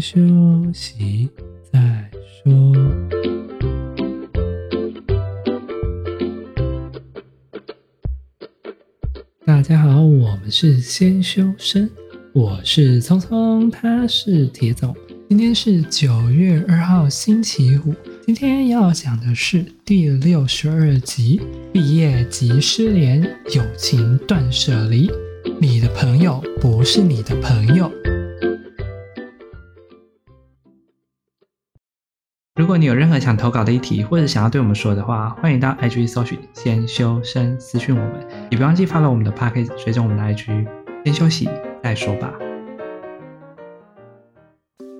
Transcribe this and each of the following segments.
休息再说。大家好，我们是先修身，我是聪聪，他是铁总。今天是九月二号，星期五。今天要讲的是第六十二集：毕业即失联，友情断舍离。你的朋友不是你的朋友。如果你有任何想投稿的议题，或者想要对我们说的话，欢迎到 IG 搜寻“先修身”私讯我们，也不忘记发到我们的 Podcast，追踪我们的 IG。先休息再说吧。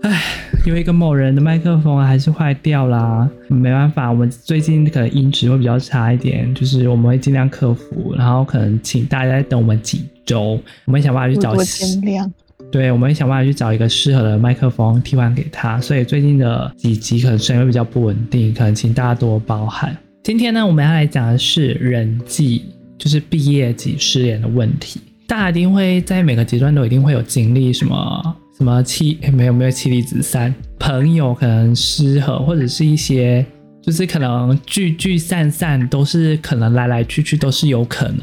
唉，有一个某人的麦克风还是坏掉啦，没办法，我们最近可能音质会比较差一点，就是我们会尽量克服，然后可能请大家再等我们几周，我们想办法去找。多见谅。对，我们想办法去找一个适合的麦克风替换给他，所以最近的几集可能声音会比较不稳定，可能请大家多包涵。今天呢，我们要来讲的是人际，就是毕业及失联的问题。大家一定会在每个阶段都一定会有经历什么。什么妻没有没有妻离子散，朋友可能失和，或者是一些就是可能聚聚散散，都是可能来来去去都是有可能。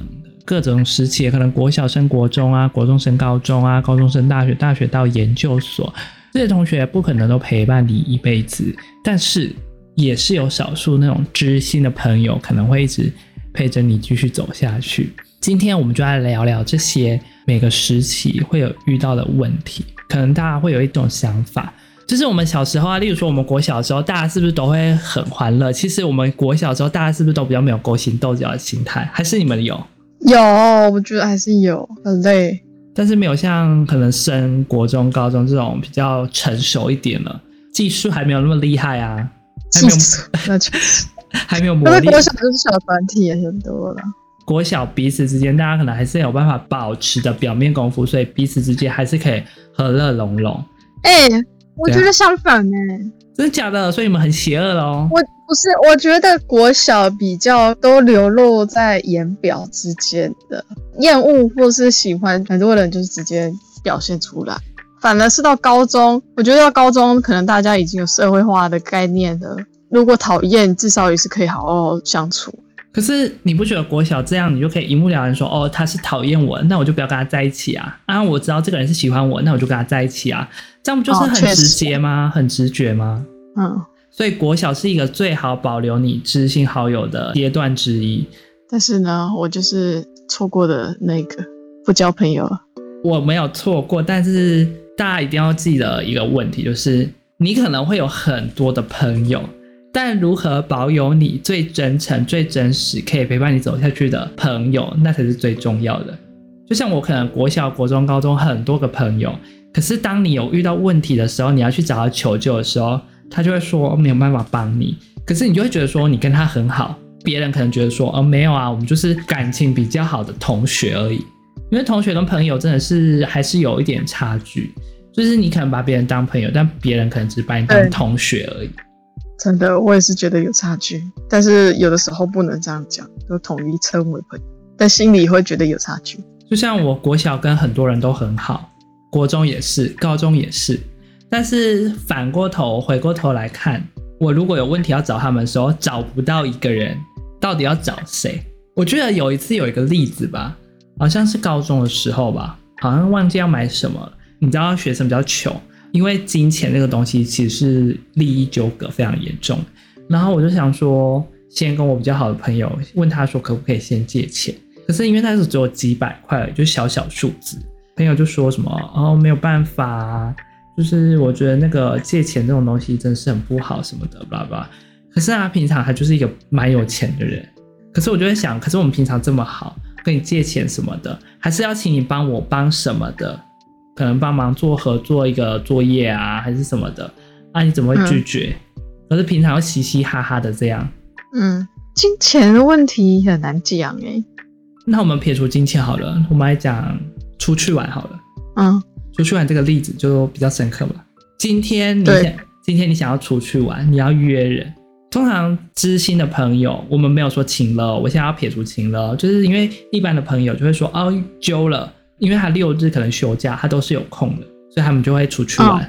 各种时期，可能国小升国中啊，国中升高中啊，高中升大学，大学到研究所，这些同学不可能都陪伴你一辈子，但是也是有少数那种知心的朋友，可能会一直陪着你继续走下去。今天我们就来聊聊这些每个时期会有遇到的问题。可能大家会有一种想法，就是我们小时候啊，例如说我们国小的时候，大家是不是都会很欢乐？其实我们国小的时候，大家是不是都比较没有勾心斗角的心态？还是你们有？有，我觉得还是有，很累，但是没有像可能升国中、高中这种比较成熟一点了，技术还没有那么厉害啊，还没有，那确实 还没有磨砺。国小就是小团体也很多了。国小彼此之间，大家可能还是有办法保持的表面功夫，所以彼此之间还是可以和乐融融。哎、欸，我觉得相反呢、欸，真的假的？所以你们很邪恶喽？我不是，我觉得国小比较都流露在言表之间的厌恶或是喜欢，很多人就是直接表现出来。反而是到高中，我觉得到高中可能大家已经有社会化的概念了。如果讨厌，至少也是可以好好相处。可是你不觉得国小这样，你就可以一目了然说，哦，他是讨厌我，那我就不要跟他在一起啊。啊，我知道这个人是喜欢我，那我就跟他在一起啊。这样不就是很直接吗？哦，很直觉吗？嗯。所以国小是一个最好保留你知心好友的阶段之一。但是呢，我就是错过的那个不交朋友。我没有错过，但是大家一定要记得一个问题，就是你可能会有很多的朋友。但如何保有你最真诚、最真实、可以陪伴你走下去的朋友，那才是最重要的。就像我可能国小、国中、高中很多个朋友，可是当你有遇到问题的时候，你要去找他求救的时候，他就会说没有办法帮你。可是你就会觉得说你跟他很好，别人可能觉得说哦没有啊，我们就是感情比较好的同学而已。因为同学跟朋友真的是还是有一点差距，就是你可能把别人当朋友，但别人可能只把你当同学而已。真的，我也是觉得有差距，但是有的时候不能这样讲，就统一称为朋友，但心里会觉得有差距。就像我国小跟很多人都很好，国中也是，高中也是，但是反过头回过头来看，我如果有问题要找他们的时候，找不到一个人，到底要找谁？我觉得有一次有一个例子吧，好像是高中的时候吧，好像忘记要买什么了，你知道学生比较穷。因为金钱这个东西其实是利益纠葛非常严重，然后我就想说，先跟我比较好的朋友问他说可不可以先借钱，可是因为他是只有几百块，就小小数字，朋友就说什么哦没有办法，就是我觉得那个借钱这种东西真是很不好什么的，巴拉巴拉。可是他平常他就是一个蛮有钱的人，可是我就在想，可是我们平常这么好，跟你借钱什么的，还是要请你帮我帮什么的。可能帮忙做合作一个作业啊，还是什么的，那、啊、你怎么会拒绝？嗯、可是平常又嘻嘻哈哈的这样。嗯，金钱的问题很难讲哎、欸。那我们撇除金钱好了，我们来讲出去玩好了。嗯，出去玩这个例子就比较深刻嘛。今天你想今天你想要出去玩，你要约人。通常知心的朋友，我们没有说情了，我现在要撇除情了，就是因为一般的朋友就会说哦，揪了。因为他六日可能休假，他都是有空的，所以他们就会出去玩。哦、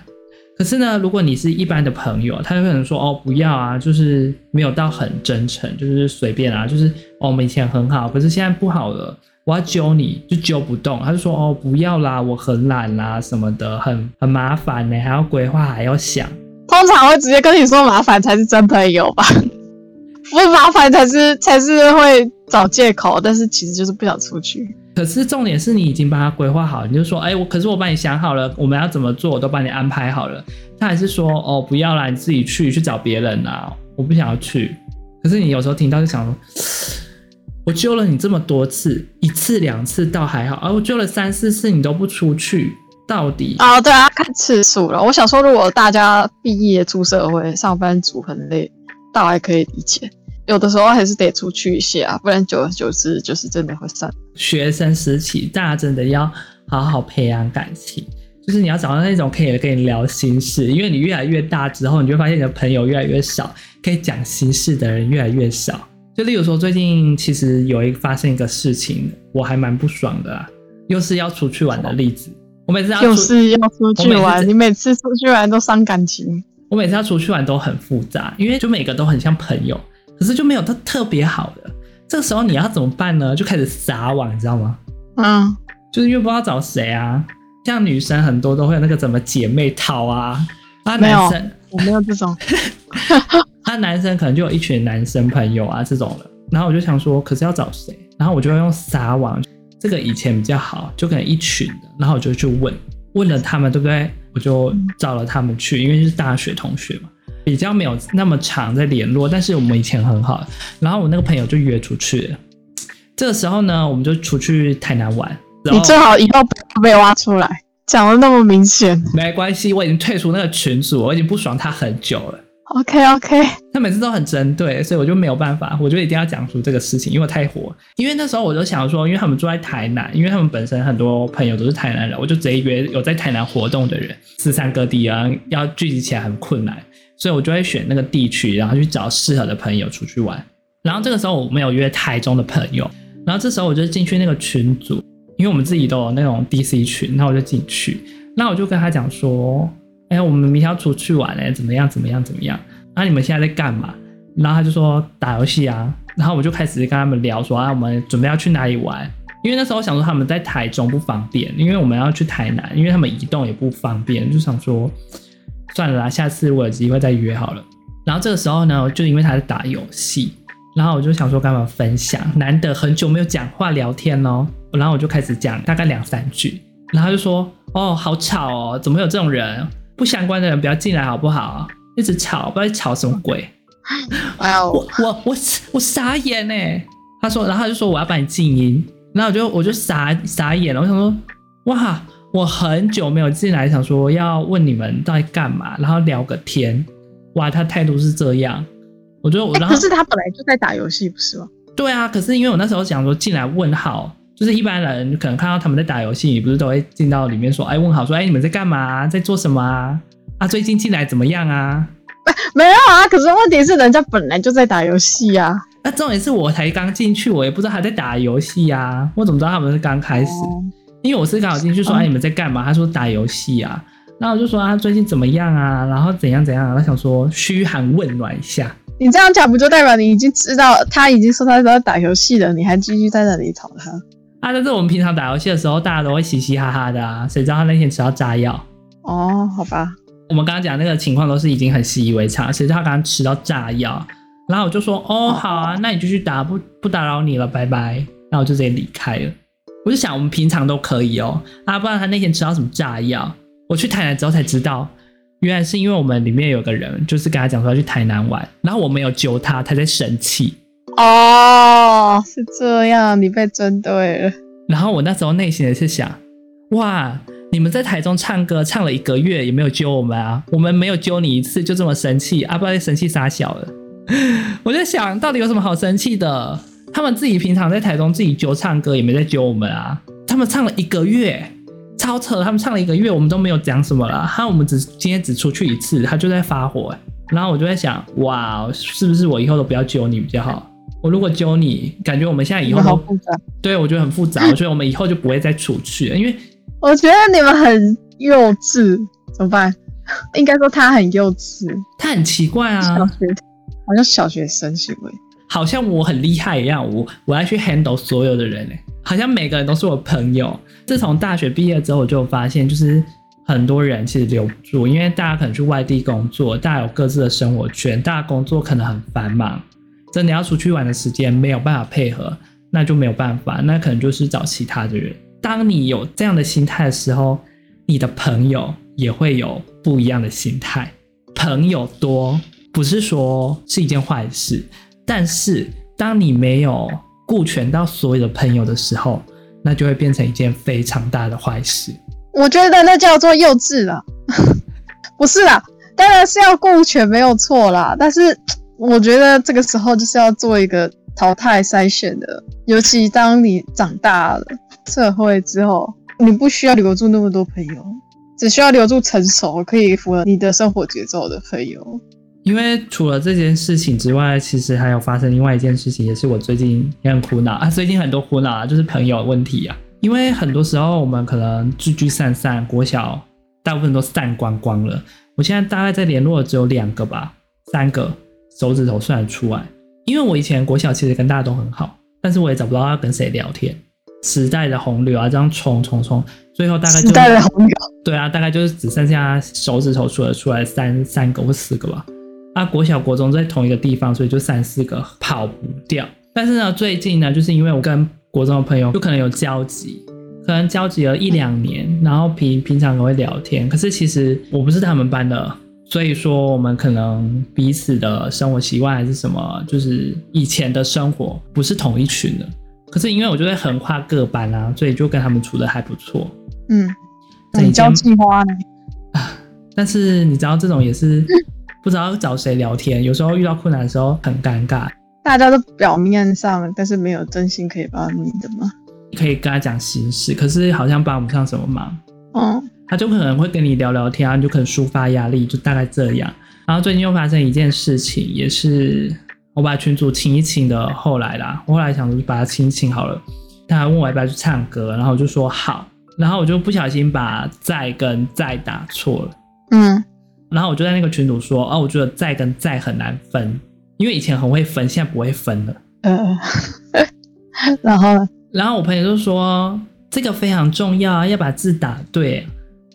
可是呢，如果你是一般的朋友，他就可能说哦，不要啊，就是没有到很真诚，就是随便啊，就是哦，我们以前很好，可是现在不好了，我要揪你就揪不动。他就说哦，不要啦，我很懒啦什么的，很很麻烦呢，还要规划，还要想。通常会直接跟你说麻烦才是真朋友吧？不麻烦才是才是会找借口，但是其实就是不想出去。可是重点是你已经帮他规划好，你就说，哎、欸，我可是我帮你想好了，我们要怎么做，我都帮你安排好了。他还是说，哦，不要啦，你自己去去找别人啊，我不想要去。可是你有时候听到就想说，我救了你这么多次，一次两次倒还好，而、啊、我救了三四次你都不出去，到底？啊，对啊，看次数了。我想说，如果大家毕业出社会，上班族很累，倒还可以理解。有的时候还是得出去一下，不然久而久之就是真的会散。学生时期，大家真的要好好培养感情，就是你要找到那种可以跟你聊心事，因为你越来越大之后，你就发现你的朋友越来越少，可以讲心事的人越来越少。就例如说，最近其实有一发生一个事情，我还蛮不爽的啊，又是要出去玩的例子。我每次要就是要出去玩，你每次出去玩都伤感情。我每次要出去玩都很复杂，因为就每个都很像朋友。可是就没有特特别好的，这个时候你要怎么办呢？就开始撒网，你知道吗？嗯，就是又不知道找谁啊。像女生很多都会有那个怎么姐妹淘啊，啊，男生我没有这种，他男生可能就有一群男生朋友啊这种的。然后我就想说，可是要找谁？然后我就要用撒网，这个以前比较好，就可能一群的，然后我就去问，问了他们对不对？我就找了他们去，因为是大学同学嘛。比较没有那么长在联络，但是我们以前很好。然后我那个朋友就约出去了。这个时候呢，我们就出去台南玩。你最好以后不要被挖出来，讲的那么明显。没关系，我已经退出那个群组，我已经不爽他很久了。OK OK。他每次都很针对，所以我就没有办法，我就一定要讲出这个事情，因为我太火。因为那时候我就想说，因为他们住在台南，因为他们本身很多朋友都是台南人，我就直接约有在台南活动的人，四散各地啊，要聚集起来很困难。所以我就会选那个地区，然后去找适合的朋友出去玩。然后这个时候我没有约台中的朋友，然后这时候我就进去那个群组，因为我们自己都有那种 DC 群，然后我就进去，那我就跟他讲说：“哎，我们明天要出去玩哎，怎么样？怎么样？怎么样？那你们现在在干嘛？”然后他就说：“打游戏啊。”然后我就开始跟他们聊说：“啊，我们准备要去哪里玩？”因为那时候想说他们在台中不方便，因为我们要去台南，因为他们移动也不方便，就想说。算了啦，下次我有机会再约好了。然后这个时候呢，就因为他在打游戏，然后我就想说跟他们分享，难得很久没有讲话聊天哦。然后我就开始讲大概两三句，然后他就说：“哦，好吵哦，怎么会有这种人？不相关的人不要进来好不好？一直吵，不知道吵什么鬼。”哎呦，我我我我傻眼哎！他说，然后他就说我要把你静音，然后我就我就傻傻眼了，我想说哇。我很久没有进来，想说要问你们到底干嘛，然后聊个天。哇，他态度是这样，我觉得我、欸、可是他本来就在打游戏，不是吗？对啊，可是因为我那时候想说进来问好，就是一般人可能看到他们在打游戏，你不是都会进到里面说，哎，问好，说，哎，你们在干嘛，在做什么啊？啊，最近进来怎么样啊？没有啊，可是问题是人家本来就在打游戏啊。那重点是我才刚进去，我也不知道他在打游戏啊，我怎么知道他们是刚开始？哦因为我是刚好进去说，哎，你们在干嘛？他说打游戏啊，那我就说啊最近怎么样啊？然后怎样怎样？他想说嘘寒问暖一下。你这样讲不就代表你已经知道他已经说他在打游戏了，你还继续在那里吵他？啊，但是我们平常打游戏的时候，大家都会嘻嘻哈哈的啊，谁知道他那天吃到炸药？哦，好吧。我们刚刚讲那个情况都是已经很习以为常，谁知道他刚刚吃到炸药？然后我就说，哦，好啊，那你就去打，不不打扰你了，拜拜。然后我就直接离开了。我就想，我们平常都可以哦，啊，不然他那天吃到什么炸药？我去台南之后才知道，原来是因为我们里面有个人，就是跟他讲说要去台南玩，然后我没有揪他，他在生气。哦，是这样，你被针对了。然后我那时候内心也是想，哇，你们在台中唱歌唱了一个月，也没有揪我们啊，我们没有揪你一次就这么生气，啊，不然生气傻小了。我在想到底有什么好生气的？他们自己平常在台中自己揪唱歌，也没在揪我们啊。他们唱了一个月，超扯！他们唱了一个月，我们都没有讲什么啦。他我们只今天只出去一次，他就在发火欸。然后我就在想，哇，是不是我以后都不要揪你比较好？我如果揪你，感觉我们现在以后都好复杂。对，我觉得很复杂。我觉得我们以后就不会再出去了，因为我觉得你们很幼稚，怎么办？应该说他很幼稚，他很奇怪啊，小学好像小学生行为，好像我很厉害一样，我我要去 handle 所有的人哎，好像每个人都是我朋友。自从大学毕业之后，我就发现就是。很多人其实留不住，因为大家可能去外地工作，大家有各自的生活圈，大家工作可能很繁忙，真的要出去玩的时间没有办法配合，那就没有办法，那可能就是找其他的人。当你有这样的心态的时候，你的朋友也会有不一样的心态。朋友多不是说是一件坏事，但是当你没有顾全到所有的朋友的时候，那就会变成一件非常大的坏事。我觉得那叫做幼稚了，不是啦，当然是要顾全没有错啦。但是我觉得这个时候就是要做一个淘汰筛选的，尤其当你长大了社会之后，你不需要留住那么多朋友，只需要留住成熟可以符合你的生活节奏的朋友。因为除了这件事情之外，其实还有发生另外一件事情，也是我最近也很苦恼啊。最近很多苦恼啊，就是朋友问题啊。因为很多时候我们可能聚聚散散，国小大部分都散光光了。我现在大概在联络的只有两个吧，三个手指头算得出来。因为我以前国小其实跟大家都很好，但是我也找不到要跟谁聊天。时代的洪流啊，这样冲冲冲，最后大概就时代的洪流，对啊，大概就是只剩下手指头数得出来三三个或四个吧。啊，国小国中在同一个地方，所以就三四个跑不掉。但是呢，最近呢，就是因为我跟国中的朋友就可能有交集，可能交集了一两年，然后平平常都会聊天。可是其实我不是他们班的，所以说我们可能彼此的生活习惯还是什么，就是以前的生活不是同一群的。可是因为我就会横跨各班啊，所以就跟他们处的还不错。嗯，很交际花呢。但是你知道这种也是不知道找谁聊天，有时候遇到困难的时候很尴尬。大家都表面上，但是没有真心可以帮你的吗？可以跟他讲心事，可是好像帮不上什么忙。嗯，他就可能会跟你聊聊天啊，你就可能抒发压力，就大概这样。然后最近又发生一件事情，也是我把群主清一清的。后来啦，我后来想说把他清一清好了。他还问我要不要去唱歌，然后我就说好。然后我就不小心把在跟在打错了。嗯，然后我就在那个群主说，哦，我觉得在跟在很难分。因为以前很会分，现在不会分了。嗯，然后呢？然后我朋友就说这个非常重要啊，要把字打对。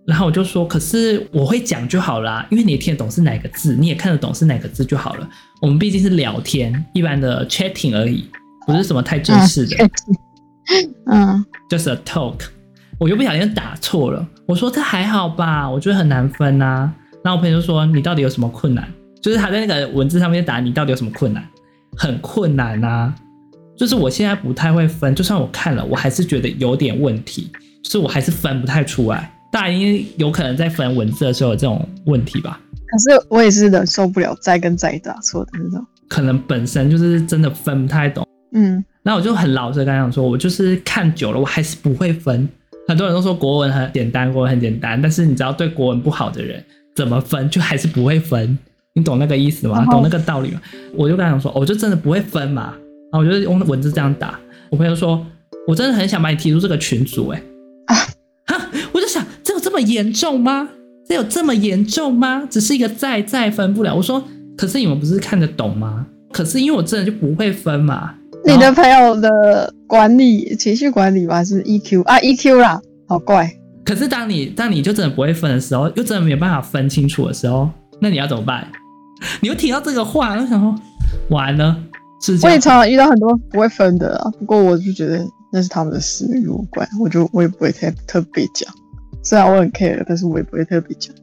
然后我就说，可是我会讲就好啦，因为你也听得懂是哪个字，你也看得懂是哪个字就好了。我们毕竟是聊天，一般的 chatting 而已，不是什么太正式的。嗯，just a talk。我又不小心打错了，我说这还好吧，我觉得很难分啊。然后我朋友就说，你到底有什么困难？就是他在那个文字上面打你到底有什么困难？很困难啊！就是我现在不太会分，就算我看了，我还是觉得有点问题，就是我还是分不太出来。大家因为有可能在分文字的时候有这种问题吧？可是我也是忍受不了再跟再打错的那种。可能本身就是真的分不太懂。嗯，那我就很老实跟他讲说，我就是看久了，我还是不会分。很多人都说国文很简单，国文很简单，但是你知道对国文不好的人怎么分，就还是不会分。你懂那个意思吗？懂那个道理吗？我就跟他讲说，我就真的不会分嘛。然后我就用文字这样打。我朋友说，我真的很想把你踢出这个群组，哎，么严重吗？这有这么严重吗？只是一个在在分不了。我说，可是你们不是看得懂吗？可是因为我真的就不会分嘛。你的朋友的管理情绪管理吧，是 EQ 啊，EQ 啦，好怪。可是当你当你就真的不会分的时候，又真的没有办法分清楚的时候，那你要怎么办？你又提到这个话，我想说完了。是这样。我也常常遇到很多不会分的啊，不过我就觉得那是他们的事，与我无关。我就我也不会太特别讲，虽然我很 care，但是我也不会特别讲。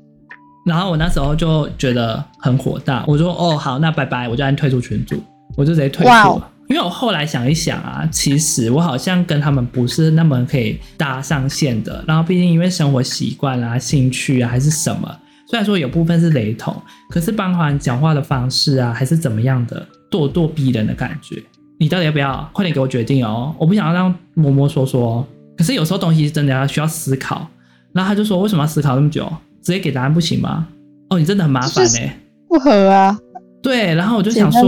然后我那时候就觉得很火大，我说哦好，那拜拜，我就按退出群组，我就直接退出了。Wow. 因为我后来想一想啊，其实我好像跟他们不是那么可以搭上线的。然后毕竟因为生活习惯啊、兴趣啊还是什么。虽然说有部分是雷同，可是包含讲话的方式啊，还是怎么样的咄咄逼人的感觉。你到底要不要？快点给我决定哦！我不想要让摸摸说说。可是有时候东西真的要需要思考。然后他就说：“为什么要思考那么久？直接给答案不行吗？”哦，你真的很麻烦呢、欸。不合啊。对，然后我就想说，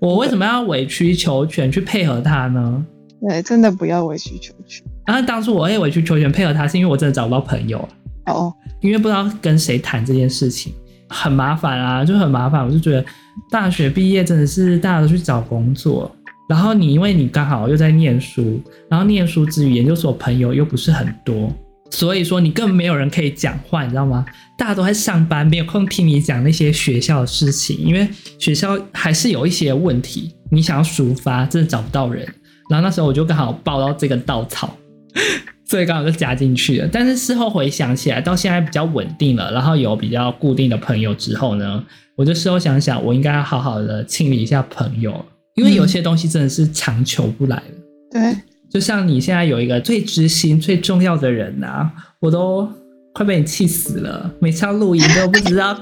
我为什么要委曲求全去配合他呢？对，真的不要委曲求全。然后当初我也委曲求全配合他，是因为我真的找不到朋友。哦，因为不知道跟谁谈这件事情，很麻烦啊，就很麻烦。我就觉得大学毕业真的是大家都去找工作，然后你因为你刚好又在念书，然后念书之余研究所朋友又不是很多，所以说你根本没有人可以讲话，你知道吗？大家都在上班，没有空听你讲那些学校的事情，因为学校还是有一些问题，你想要抒发，真的找不到人。然后那时候我就刚好抱到这个稻草。所以刚好就加进去了，但是事后回想起来，到现在比较稳定了，然后有比较固定的朋友之后呢，我就事后想想，我应该要好好的清理一下朋友，因为有些东西真的是强求不来的。对，就像你现在有一个最知心、最重要的人呐、啊，我都快被你气死了，每次要录音都不知道，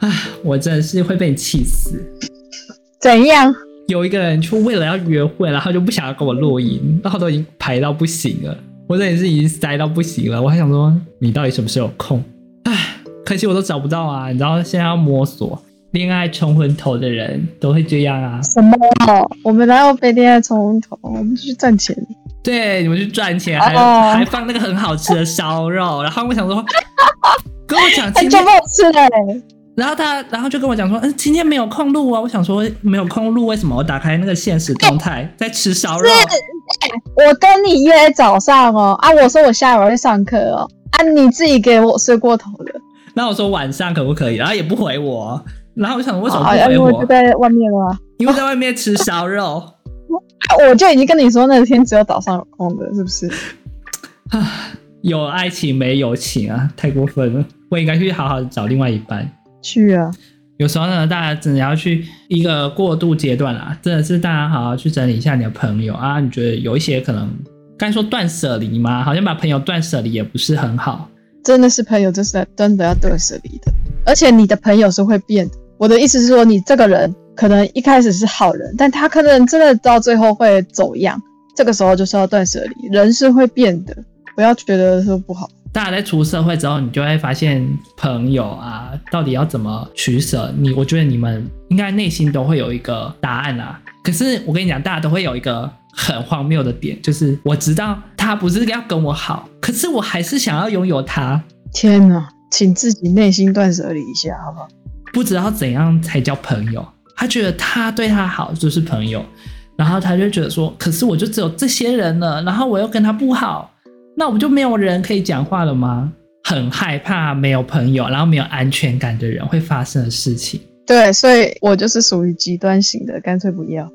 啊，我真的是会被你气死。怎样？有一个人就为了要约会，然后就不想要跟我录音，然后都已经排到不行了。我这也是已经塞到不行了，我还想说你到底什么时候有空？唉，可惜我都找不到啊！你知道现在要摸索，恋爱冲昏头的人都会这样啊。什么？我们哪有被恋爱冲昏头？我们去赚钱。对，你们去赚钱，还、oh. 还放那个很好吃的烧肉，然后我想说，跟我讲今天不好吃的。然后他，然后就跟我讲说，嗯，今天没有空录啊。我想说没有空录，为什么？我打开那个现实动态，欸、在吃烧肉。我跟你约早上哦，啊，我说我下午要去上课哦，啊，你自己给我睡过头了。那我说晚上可不可以？然后也不回我。然后我想为什么不回我？因为就在外面了。因为在外面吃烧肉。我就已经跟你说那天只有早上有空的，是不是？啊，有爱情没友情啊，太过分了。我应该去好好的找另外一半。去啊！有时候呢，大家真的要去一个过渡阶段啦，真的是大家好好去整理一下你的朋友啊。你觉得有一些可能，该说断舍离吗？好像把朋友断舍离也不是很好。真的是朋友，就是真的要断舍离的。而且你的朋友是会变的。我的意思是说，你这个人可能一开始是好人，但他可能真的到最后会走样。这个时候就是要断舍离，人是会变的，不要觉得说不好。大家在出社会之后，你就会发现朋友啊，到底要怎么取舍？你我觉得你们应该内心都会有一个答案啊。可是我跟你讲，大家都会有一个很荒谬的点，就是我知道他不是要跟我好，可是我还是想要拥有他。天哪，请自己内心断舍离一下，好不好？不知道怎样才叫朋友。他觉得他对他好就是朋友，然后他就觉得说，可是我就只有这些人了，然后我又跟他不好。那我不就没有人可以讲话了吗？很害怕没有朋友，然后没有安全感的人会发生的事情。对，所以我就是属于极端型的，干脆不要，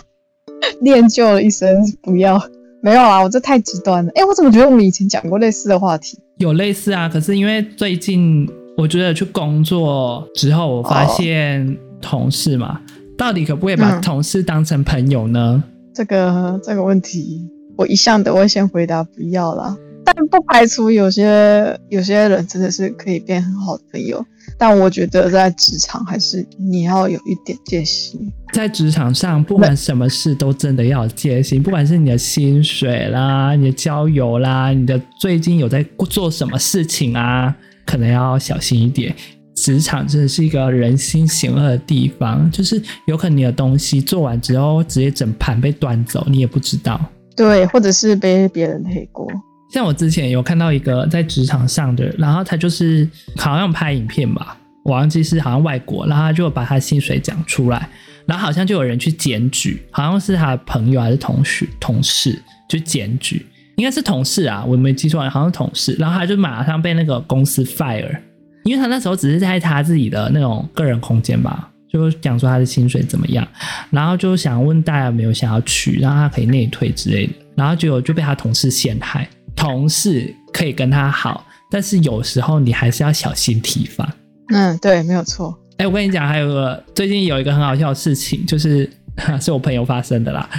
练就了一身不要。没有啊，我这太极端了。哎，我怎么觉得我们以前讲过类似的话题？有类似啊，可是因为最近我觉得去工作之后，我发现同事嘛，哦、到底可不可以把同事当成朋友呢？嗯、这个这个问题。我一向都会先回答不要啦，但不排除有些有些人真的是可以变很好的朋友。但我觉得在职场还是你要有一点戒心。在职场上，不管什么事都真的要有戒心，不管是你的薪水啦、你的交友啦、你的最近有在做什么事情啊，可能要小心一点。职场真的是一个人心险恶的地方，就是有可能你的东西做完之后，直接整盘被端走，你也不知道。对，或者是被别人黑锅。像我之前有看到一个在职场上的，然后他就是好像拍影片吧，我忘记是好像外国，然后他就把他薪水讲出来，然后好像就有人去检举，好像是他的朋友还是同学同事去检举，应该是同事啊，我没记错，好像是同事，然后他就马上被那个公司 fire，因为他那时候只是在他自己的那种个人空间吧。就讲说他的薪水怎么样，然后就想问大家有没有想要去，让他可以内退之类的，然后结果就被他同事陷害。同事可以跟他好，但是有时候你还是要小心提防。嗯，对，没有错。哎，我跟你讲，还有个最近有一个很好笑的事情，就是 是我朋友发生的啦，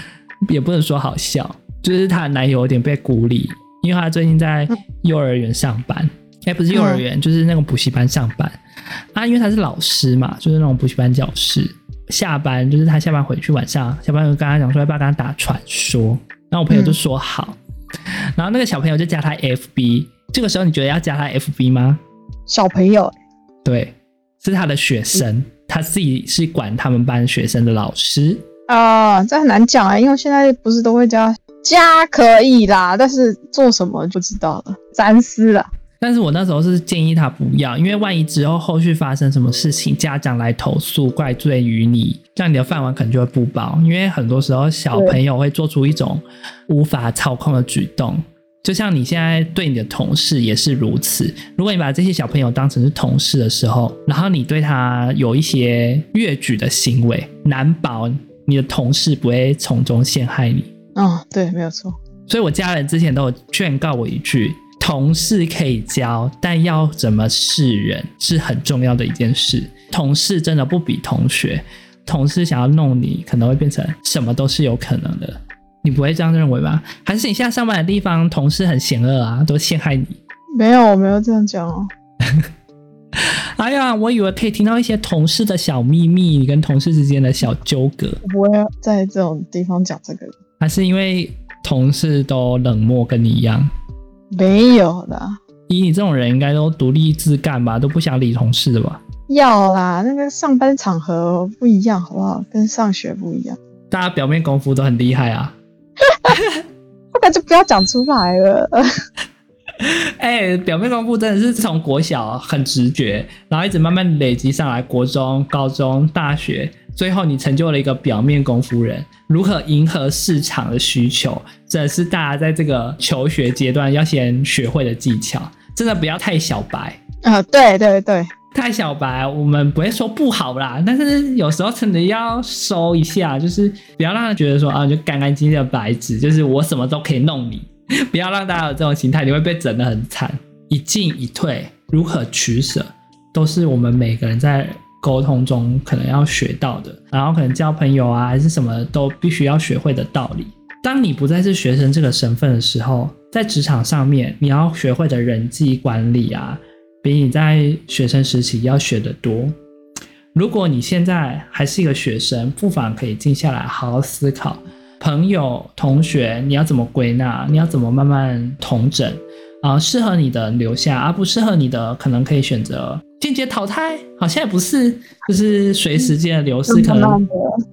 也不能说好笑，就是她的男友有点被孤立，因为她最近在幼儿园上班。哎，不是幼儿园，嗯、就是那种补习班上班啊。因为他是老师嘛，就是那种补习班教师。下班就是他下班回去，晚上下班就跟他讲说要不要跟他打传说。然后我朋友就说好。嗯、然后那个小朋友就加他 FB。这个时候你觉得要加他 FB 吗？小朋友，对，是他的学生，嗯、他自己是管他们班学生的老师啊。这很难讲啊，因为现在不是都会加加可以啦，但是做什么就不知道了，三思了。但是我那时候是建议他不要，因为万一之后后续发生什么事情，家长来投诉怪罪于你，这样你的饭碗可能就会不保。因为很多时候小朋友会做出一种无法操控的举动，就像你现在对你的同事也是如此。如果你把这些小朋友当成是同事的时候，然后你对他有一些越矩的行为，难保你的同事不会从中陷害你。哦，对，没有错。所以我家人之前都有劝告我一句。同事可以交，但要怎么识人是很重要的一件事。同事真的不比同学，同事想要弄你，可能会变成什么都是有可能的。你不会这样认为吧？还是你现在上班的地方同事很险恶啊，都陷害你？没有，我没有这样讲哦。哎呀，我以为可以听到一些同事的小秘密，你跟同事之间的小纠葛。我不会在这种地方讲这个。还是因为同事都冷漠，跟你一样？没有的，以你这种人，应该都独立自干吧，都不想理同事的吧？要啦，那个上班场合不一样，好不好？跟上学不一样。大家表面功夫都很厉害啊，后来就不要讲出来了。哎、欸，表面功夫真的是从国小很直觉，然后一直慢慢累积上来，国中、高中、大学。最后，你成就了一个表面功夫人。如何迎合市场的需求，这是大家在这个求学阶段要先学会的技巧。真的不要太小白啊！对对对，太小白，我们不会说不好啦，但是有时候真的要收一下，就是不要让人觉得说啊，就干干净净的白纸，就是我什么都可以弄你。不要让大家有这种心态，你会被整得很惨。一进一退，如何取舍，都是我们每个人在。沟通中可能要学到的，然后可能交朋友啊，还是什么都必须要学会的道理。当你不再是学生这个身份的时候，在职场上面你要学会的人际管理啊，比你在学生时期要学得多。如果你现在还是一个学生，不妨可以静下来好好思考，朋友、同学，你要怎么归纳？你要怎么慢慢统整？啊，适合你的留下，而、啊、不适合你的，可能可以选择。间接淘汰好像也不是，就是随时间的流逝，可能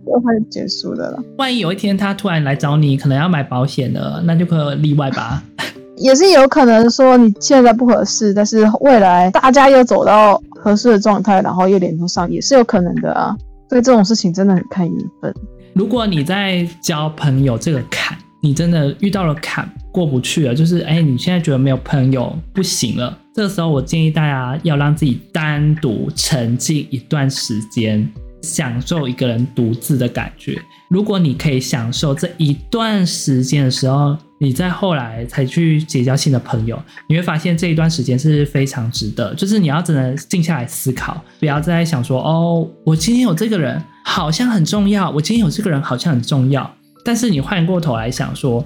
都会结束的了。万一有一天他突然来找你，可能要买保险的，那就可例外吧。也是有可能说你现在不合适，但是未来大家又走到合适的状态，然后又联络上，也是有可能的啊。所以这种事情真的很看缘分。如果你在交朋友这个坎，你真的遇到了坎过不去了，就是哎，你现在觉得没有朋友不行了。这个时候，我建议大家要让自己单独沉浸一段时间，享受一个人独自的感觉。如果你可以享受这一段时间的时候，你再后来才去结交新的朋友，你会发现这一段时间是非常值得。就是你要真的静下来思考，不要再想说哦，我今天有这个人好像很重要，我今天有这个人好像很重要。但是你换过头来想说，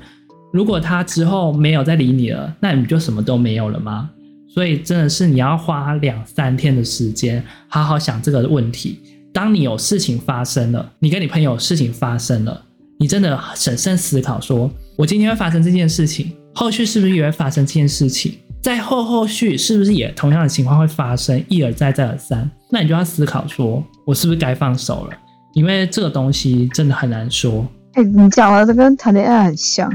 如果他之后没有再理你了，那你不就什么都没有了吗？所以真的是你要花两三天的时间，好好想这个问题。当你有事情发生了，你跟你朋友事情发生了，你真的审慎思考说，我今天会发生这件事情，后续是不是也会发生这件事情？在后后续是不是也同样的情况会发生，一而再再而三？那你就要思考说，我是不是该放手了？因为这个东西真的很难说。哎、你讲的这跟谈恋爱很像。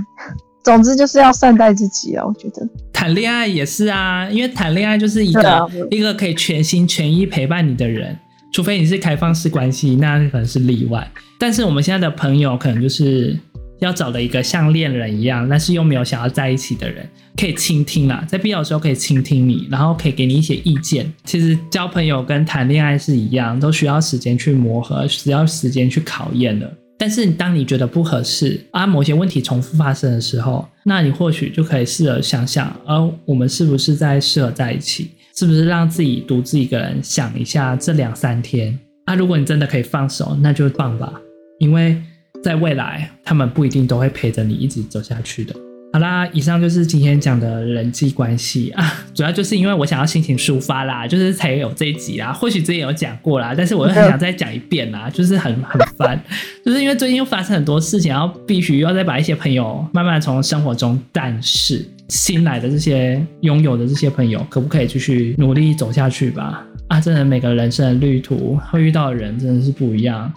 总之就是要善待自己啊，我觉得谈恋爱也是啊，因为谈恋爱就是一个、啊、一个可以全心全意陪伴你的人，除非你是开放式关系，那可能是例外。但是我们现在的朋友可能就是要找的一个像恋人一样，但是又没有想要在一起的人，可以倾听啦，在必要的时候可以倾听你，然后可以给你一些意见。其实交朋友跟谈恋爱是一样，都需要时间去磨合，需要时间去考验的。但是，当你觉得不合适啊，某些问题重复发生的时候，那你或许就可以试着想想，啊、我们是不是在适合在一起？是不是让自己独自一个人想一下这两三天？啊，如果你真的可以放手，那就放吧，因为在未来，他们不一定都会陪着你一直走下去的。好啦，以上就是今天讲的人际关系啊，主要就是因为我想要心情抒发啦，就是才有这一集啦。或许之前有讲过啦，但是我又很想再讲一遍啦，就是很很烦，就是因为最近又发生很多事情，然后必须要再把一些朋友慢慢从生活中淡逝，新来的这些拥有的这些朋友，可不可以继续努力走下去吧？啊，真的每个人生的旅途会遇到的人真的是不一样，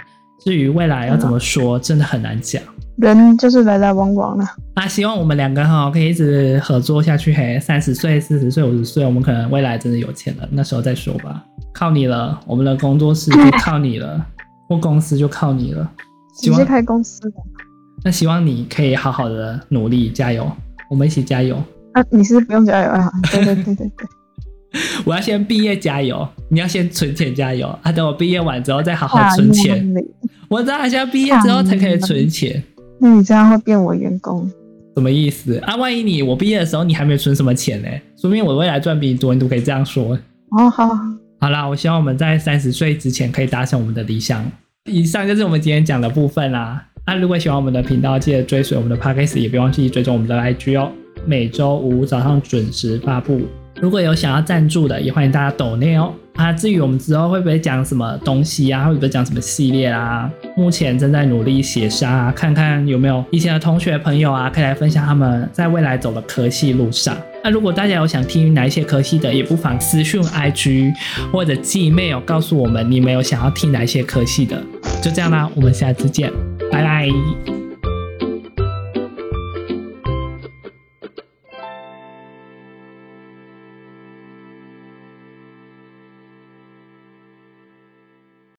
至于未来要怎么说，真的很难讲。人就是来来往往的。啊，希望我们两个哈可以一直合作下去。嘿，三十岁、四十岁、五十岁，我们可能未来真的有钱了，那时候再说吧。靠你了，我们的工作室就靠你了，或公司就靠你了。直接开公司。那希望你可以好好的努力，加油，我们一起加油。啊，你是不用加油啊？对对对对对。我要先毕业加油，你要先存钱加油啊！等我毕业完之后再好好存钱。我知道还是要毕业之后才可以存钱。那你这样会变我员工？什么意思啊？万一你我毕业的时候你还没存什么钱呢？说明我未来赚比你多，你都可以这样说。哦，好，好啦，我希望我们在三十岁之前可以达成我们的理想。以上就是我们今天讲的部分啦。啊，如果喜欢我们的频道，记得追随我们的 Podcast，也别忘记追踪我们的 IG 哦。每周五早上准时发布。如果有想要赞助的，也欢迎大家抖内哦。啊，至于我们之后会不会讲什么东西啊，会不会讲什么系列啊？目前正在努力协商啊，看看有没有以前的同学朋友啊，可以来分享他们在未来走的科系路上。那如果大家有想听哪一些科系的，也不妨私讯 IG 或者 Gmail 告诉我们，你们有想要听哪一些科系的。就这样啦，我们下次见，拜拜。